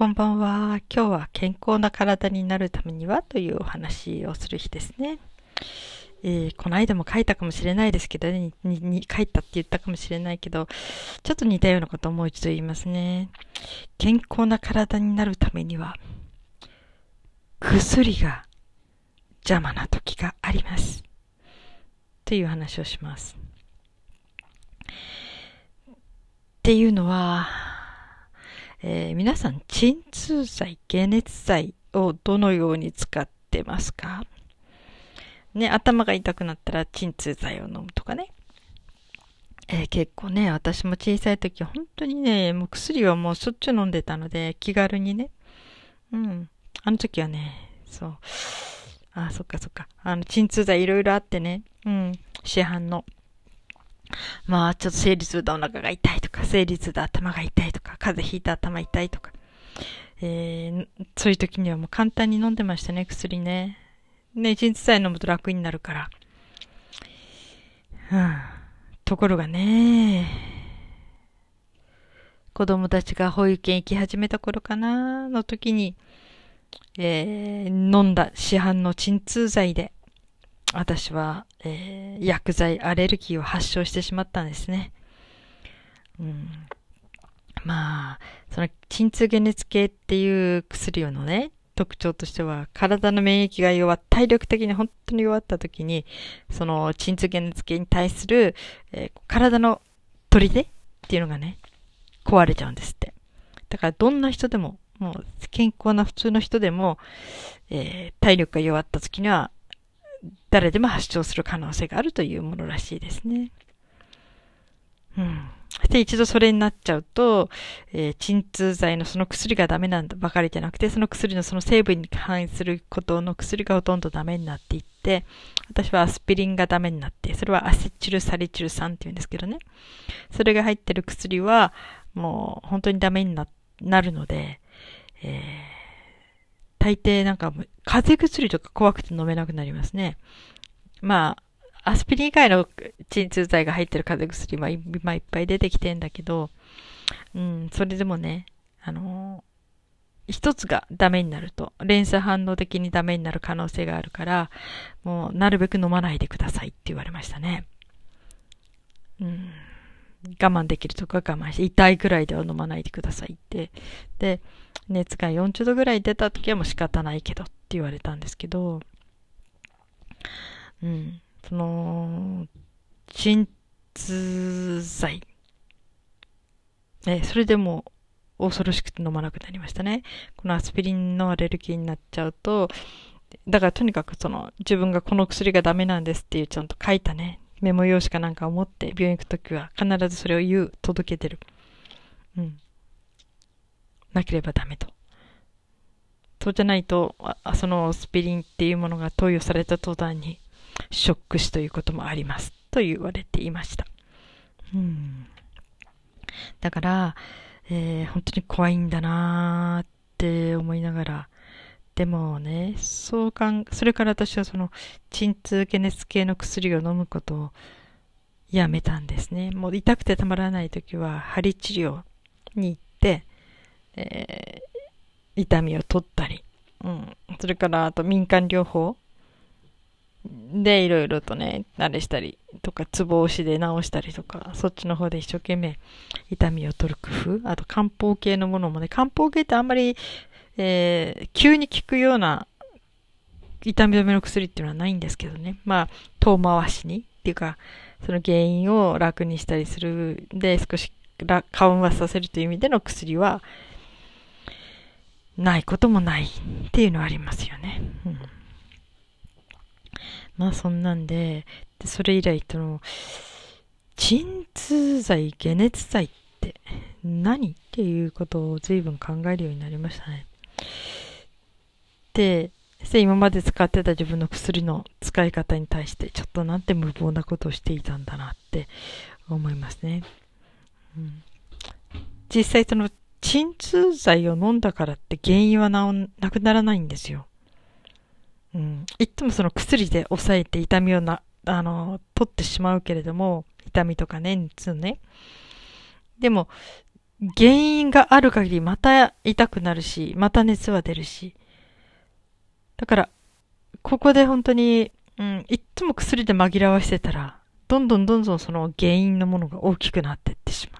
こんばんは。今日は健康な体になるためにはというお話をする日ですね。えー、この間も書いたかもしれないですけどねにに、書いたって言ったかもしれないけど、ちょっと似たようなことをもう一度言いますね。健康な体になるためには、薬が邪魔な時があります。という話をします。っていうのは、えー、皆さん、鎮痛剤、解熱剤をどのように使ってますか？ね、頭が痛くなったら鎮痛剤を飲むとかね。えー、結構ね、私も小さい時、本当にね、もう薬はもうしょっちゅう飲んでたので、気軽にね。うん。あの時はね、そう。あ、そっかそっか。あの、鎮痛剤いろいろあってね。うん。市販の。まあ、ちょっと生理痛でお腹が痛いとか、生理痛で頭が痛いとか、風邪ひいて頭痛いとか。えー、そういう時にはもう簡単に飲んでましたね、薬ね。ね、一日さえ飲むと楽になるから。うん。ところがね、子供たちが保育園行き始めた頃かな、の時に、えー、飲んだ市販の鎮痛剤で、私は、えー、薬剤アレルギーを発症してしまったんですね。うん、まあ、その鎮痛解熱系っていう薬のね、特徴としては、体の免疫が弱、体力的に本当に弱った時に、その鎮痛解熱系に対する、えー、体の砦っていうのがね、壊れちゃうんですって。だからどんな人でも、もう健康な普通の人でも、えー、体力が弱った時には、誰でも発症する可能性があるというものらしいですね。うん。で、一度それになっちゃうと、えー、鎮痛剤のその薬がダメなんだばかりじゃなくて、その薬のその成分に反映することの薬がほとんどダメになっていって、私はアスピリンがダメになって、それはアセチルサリチル酸って言うんですけどね。それが入ってる薬は、もう本当にダメになるので、えー大抵なんか、風邪薬とか怖くて飲めなくなりますね。まあ、アスピリン以外の鎮痛剤が入ってる風邪薬は今いっぱい出てきてんだけど、うん、それでもね、あのー、一つがダメになると、連鎖反応的にダメになる可能性があるから、もうなるべく飲まないでくださいって言われましたね。うん。我慢できるとか我慢して、痛いくらいでは飲まないでくださいって。で、熱が40度ぐらい出た時はもう仕方ないけどって言われたんですけど、うん、その、鎮痛剤。え、それでも恐ろしくて飲まなくなりましたね。このアスピリンのアレルギーになっちゃうと、だからとにかくその自分がこの薬がダメなんですっていうちゃんと書いたね、メモ用紙かなんかを持って病院行くときは必ずそれを言う、届けてる。うん。なければダメと。そうじゃないと、あそのスピリンっていうものが投与された途端にショック死ということもあります。と言われていました。うん。だから、えー、本当に怖いんだなーって思いながら、でもね、そうかん、それから私はその、鎮痛解熱系の薬を飲むことをやめたんですね。もう痛くてたまらない時は、針治療に行って、えー、痛みを取ったり、うん。それから、あと民間療法でいろいろとね、慣れしたりとか、ツボ押しで治したりとか、そっちの方で一生懸命痛みを取る工夫、あと漢方系のものもね、漢方系ってあんまりえー、急に効くような痛み止めの薬っていうのはないんですけどね。まあ、遠回しにっていうか、その原因を楽にしたりするで、少し緩和させるという意味での薬は、ないこともないっていうのはありますよね。うん、まあ、そんなんで、でそれ以来、その、鎮痛剤、解熱剤って何っていうことを随分考えるようになりましたね。で、今まで使ってた自分の薬の使い方に対してちょっとなんて無謀なことをしていたんだなって思いますね。うん、実際その鎮痛剤を飲んだからって原因はなくならないんですよ。うん。いつもその薬で抑えて痛みをな、あの、取ってしまうけれども、痛みとかね、熱ね。でも、原因がある限りまた痛くなるし、また熱は出るし。だから、ここで本当に、うん、いっつも薬で紛らわしてたら、どんどんどんどんその原因のものが大きくなってってしまう。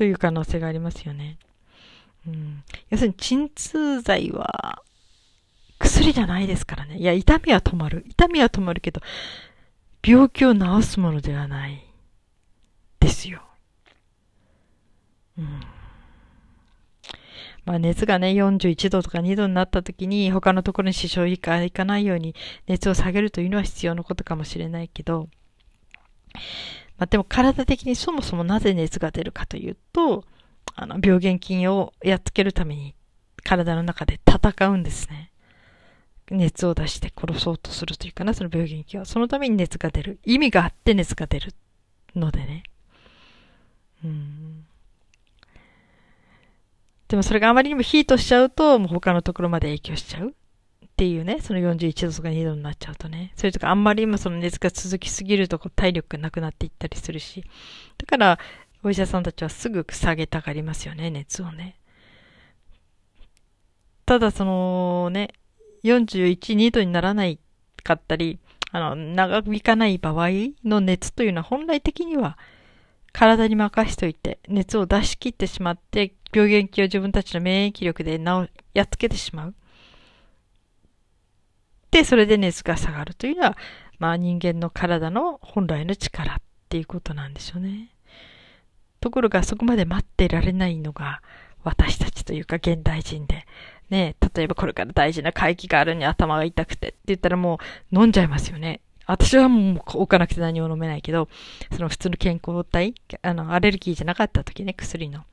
という可能性がありますよね。うん、要するに鎮痛剤は薬じゃないですからね。いや、痛みは止まる。痛みは止まるけど、病気を治すものではない。ですよ。うん。まあ熱がね、41度とか2度になった時に他のところに支障がいかないように熱を下げるというのは必要なことかもしれないけど、まあでも体的にそもそもなぜ熱が出るかというと、あの、病原菌をやっつけるために体の中で戦うんですね。熱を出して殺そうとするというかな、その病原菌は。そのために熱が出る。意味があって熱が出るのでね。うん。でもそれがあまりにもヒートしちゃうと、もう他のところまで影響しちゃうっていうね、その41度とか2度になっちゃうとね。それとかあんまり今その熱が続きすぎると体力がなくなっていったりするし。だから、お医者さんたちはすぐ下げたがりますよね、熱をね。ただそのね、41、2度にならないかったり、あの、長引かない場合の熱というのは本来的には体に任しといて、熱を出し切ってしまって、病原菌を自分たちの免疫力で治、やっつけてしまう。で、それで熱が下がるというのは、まあ人間の体の本来の力っていうことなんでしょうね。ところがそこまで待ってられないのが私たちというか現代人で、ね、例えばこれから大事な会議があるに頭が痛くてって言ったらもう飲んじゃいますよね。私はもう置かなくて何も飲めないけど、その普通の健康体、あの、アレルギーじゃなかった時ね、薬の。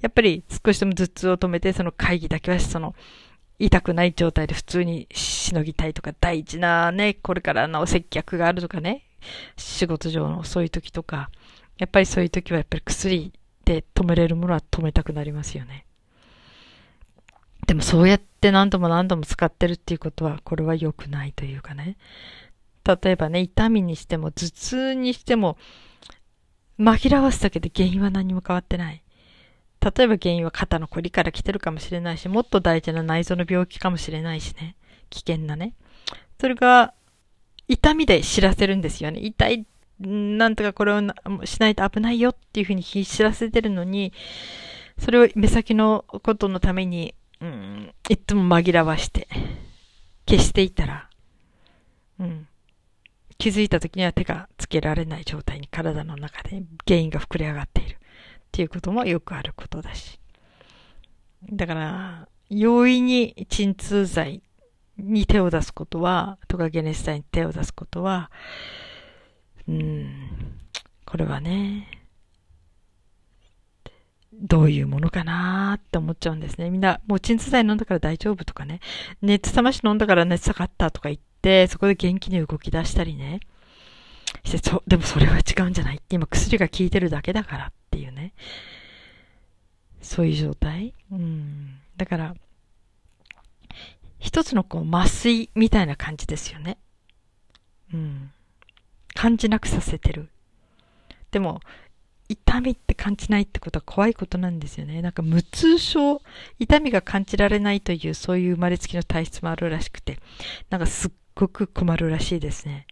やっぱり少しでも頭痛を止めて、その会議だけはその、痛くない状態で普通にしのぎたいとか、大事なね、これからの接客があるとかね、仕事上のそういう時とか、やっぱりそういう時はやっぱり薬で止めれるものは止めたくなりますよね。でもそうやって何度も何度も使ってるっていうことは、これは良くないというかね。例えばね、痛みにしても、頭痛にしても、紛らわすだけで原因は何も変わってない。例えば原因は肩のこりから来てるかもしれないし、もっと大事な内臓の病気かもしれないしね。危険なね。それが、痛みで知らせるんですよね。痛い、なんとかこれをしないと危ないよっていうふうに知らせてるのに、それを目先のことのために、うん、いつも紛らわして、消していたら、うん、気づいた時には手がつけられない状態に体の中で原因が膨れ上がっているっていうこともよくあることだし。だから、容易に鎮痛剤に手を出すことは、トカゲネスタイに手を出すことは、うん、これはね、どういうものかなーって思っちゃうんですね。みんな、もう鎮痛剤飲んだから大丈夫とかね、熱冷まし飲んだから熱下がったとか言って、、そこで元気に動き出したりね。して、そ、でもそれは違うんじゃない？って今薬が効いてるだけだからね。そういう状態？うん。だから、一つのこう麻酔みたいな感じですよね。うん。感じなくさせてる。でも、痛みって感じないってことは怖いことなんですよね。なんか無痛症、痛みが感じられないというそういう生まれつきの体質もあるらしくて、なんかすっごく困るらしいですね。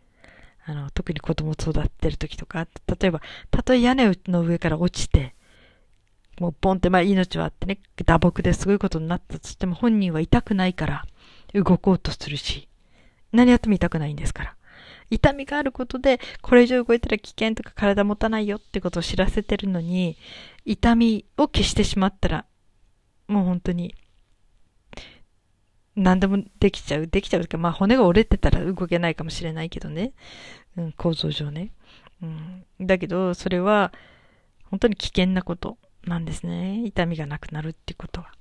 あの、特に子供育ってる時とか、例えば、たとえ屋根の上から落ちて、もうポンって、まあ命はあってね、打撲ですごいことになったとしても本人は痛くないから動こうとするし、何やっても痛くないんですから。痛みがあることで、これ以上動いたら危険とか体持たないよってことを知らせてるのに、痛みを消してしまったら、もう本当に、何でもできちゃう。できちゃうか、まあ骨が折れてたら動けないかもしれないけどね。うん、構造上ね。うん。だけど、それは、本当に危険なことなんですね。痛みがなくなるってことは。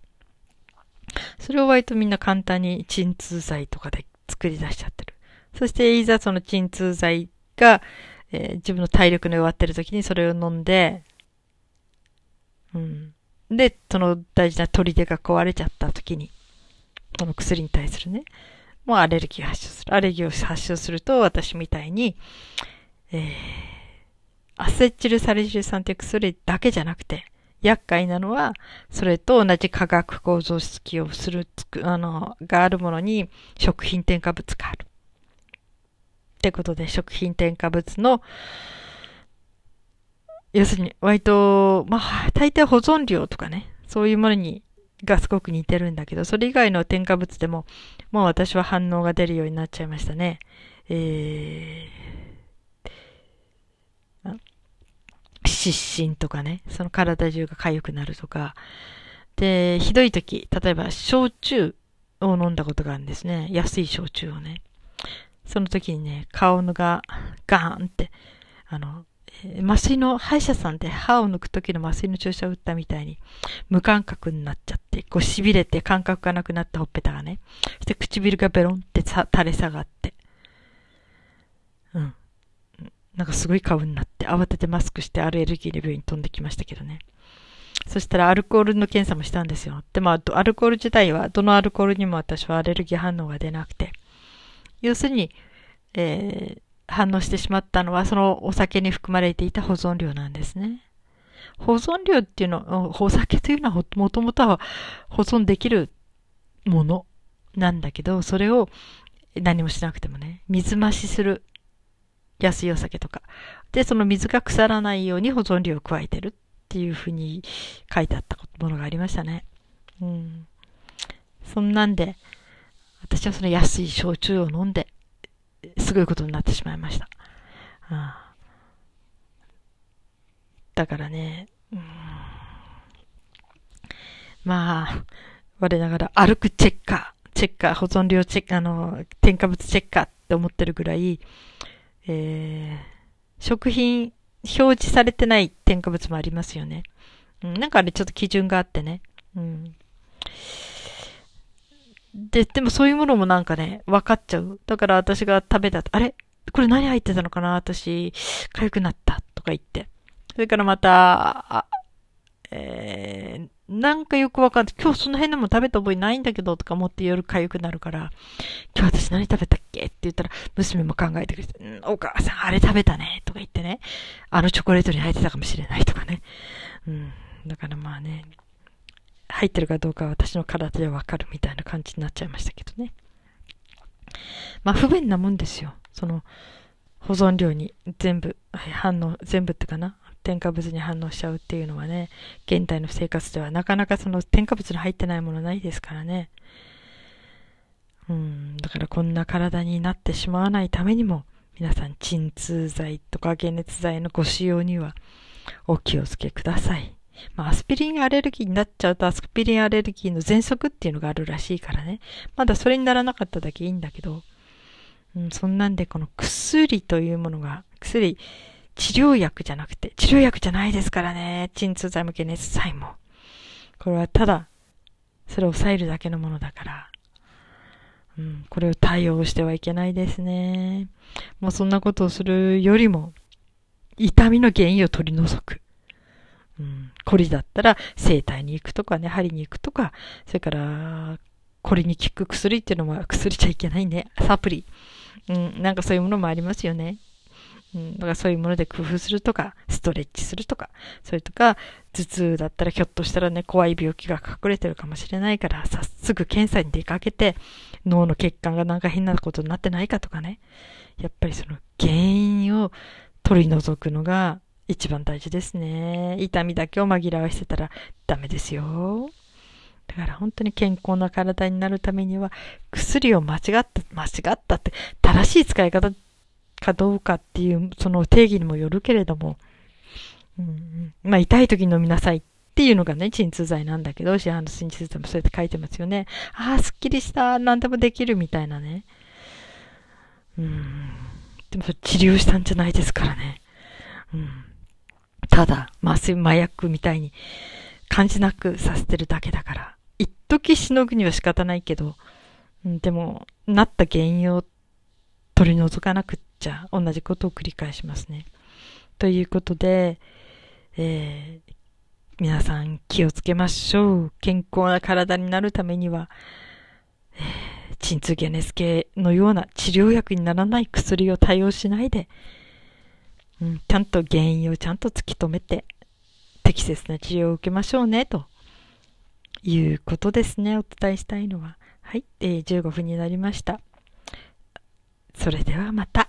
それを割とみんな簡単に鎮痛剤とかで作り出しちゃってる。そして、いざその鎮痛剤が、えー、自分の体力の弱ってる時にそれを飲んで、うん。で、その大事な砦が壊れちゃった時に、この薬に対するね、もうアレルギーを発症する。アレルギーを発症すると、私みたいに、えー、アセチルサリジル酸っていう薬だけじゃなくて、厄介なのは、それと同じ化学構造式をする、つく、あの、があるものに食品添加物がある。ってことで、食品添加物の、要するに、割と、まあ、大抵保存料とかね、そういうものに、がすごく似てるんだけど、それ以外の添加物でも、もう私は反応が出るようになっちゃいましたね。えー、失神とかね、その体中が痒くなるとか、で、ひどい時、例えば焼酎を飲んだことがあるんですね。安い焼酎をね。その時にね、顔のがガーンって、あの、麻酔の、歯医者さんで歯を抜く時の麻酔の注射を打ったみたいに、無感覚になっちゃって、こう痺れて感覚がなくなったほっぺたがね。そして唇がベロンって垂れ下がって。うん。なんかすごい顔になっ慌ててマスクしてアレルギーで病院に飛んできましたけどね。そしたらアルコールの検査もしたんですよ。でも、アルコール自体は、どのアルコールにも私はアレルギー反応が出なくて。要するに、えー、反応してしまったのは、そのお酒に含まれていた保存料なんですね。保存料っていうの、お酒というのはもともとは保存できるものなんだけど、それを何もしなくてもね、水増しする安いお酒とか。で、その水が腐らないように保存料を加えてるっていうふうに書いてあったものがありましたね。うん。そんなんで、私はその安い焼酎を飲んで、すごいことになってしまいました。あだからね、うん、まあ、我ながら歩くチェッカー、チェッカー、保存量チェッカー、あの、添加物チェッカーって思ってるぐらい、えー、食品、表示されてない添加物もありますよね。うん、なんかあれちょっと基準があってね。うん。で、でもそういうものもなんかね、分かっちゃう。だから私が食べたあれ？これ何入ってたのかな？私、痒くなったとか言って。それからまた、えー、なんかよくわかんない。今日その辺でも食べた覚えないんだけどとか思って夜痒くなるから、今日私何食べたっけって言ったら、娘も考えてくれて、ん、お母さんあれ食べたねとか言ってね、あのチョコレートに入ってたかもしれないとかね。うん。だからまあね、入ってるかどうかは私の体でわかるみたいな感じになっちゃいましたけどね。まあ不便なもんですよ。その保存量に全部、反応、全部ってかな添加物に反応しちゃうっていうのはね、現代の生活ではなかなかその添加物の入ってないものないですからね。うん、だからこんな体になってしまわないためにも、皆さん鎮痛剤とか解熱剤のご使用にはお気をつけください。まあ、アスピリンアレルギーになっちゃうと、アスピリンアレルギーの喘息っていうのがあるらしいからね。まだそれにならなかっただけいいんだけど、うん、そんなんでこの薬というものが、薬、治療薬じゃなくて、治療薬じゃないですからね。鎮痛剤も解熱剤も。これはただ、それを抑えるだけのものだから、うん、これを対応してはいけないですね。もうそんなことをするよりも、痛みの原因を取り除く。うん、コリだったら整体に行くとかね、針に行くとか、それから、これに効く薬っていうのは薬じゃいけないね。サプリ。うん、なんかそういうものもありますよね。うん、だからそういうもので工夫するとか、ストレッチするとか、それとか、頭痛だったらひょっとしたらね、怖い病気が隠れてるかもしれないから、早速検査に出かけて、脳の血管がなんか変なことになってないかとかね。やっぱりその原因を取り除くのが一番大事ですね。痛みだけを紛らわしてたらダメですよ。だから本当に健康な体になるためには、薬を間違った、間違ったって、正しい使い方かどうかっていう、その定義にもよるけれども、うん、まあ痛い時に飲みなさいっていうのがね、鎮痛剤なんだけど、市販の鎮痛剤もそうやって書いてますよね。ああ、すっきりした、何でもできるみたいなね。うん。でも治療したんじゃないですからね。うん。ただ、麻酔、麻薬みたいに感じなくさせてるだけだから、一時しのぐには仕方ないけど、うん、でも、なった原因を取り除かなくっちゃ、同じことを繰り返しますね。ということで、えー、皆さん気をつけましょう。健康な体になるためには、えー、鎮痛解熱系のような治療薬にならない薬を対応しないで、うん、ちゃんと原因をちゃんと突き止めて、適切な治療を受けましょうね、ということですね。お伝えしたいのは。はい、えー、15分になりました。それではまた。